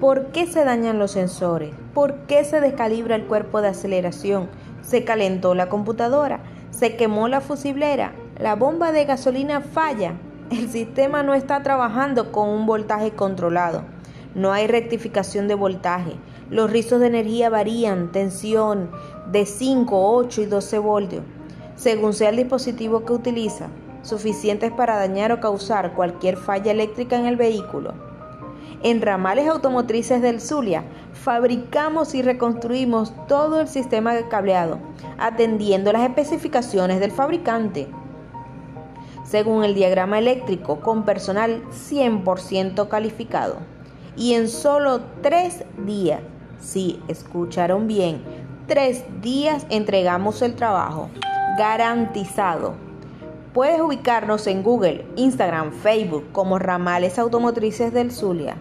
¿Por qué se dañan los sensores? ¿Por qué se descalibra el cuerpo de aceleración? ¿Se calentó la computadora? ¿Se quemó la fusiblera? ¿La bomba de gasolina falla? El sistema no está trabajando con un voltaje controlado. No hay rectificación de voltaje. Los rizos de energía varían, tensión de 5, 8 y 12 voltios, según sea el dispositivo que utiliza, suficientes para dañar o causar cualquier falla eléctrica en el vehículo. En ramales automotrices del Zulia fabricamos y reconstruimos todo el sistema de cableado, atendiendo las especificaciones del fabricante. Según el diagrama eléctrico, con personal 100% calificado. Y en solo tres días, si escucharon bien, tres días entregamos el trabajo. Garantizado. Puedes ubicarnos en Google, Instagram, Facebook como Ramales Automotrices del Zulia.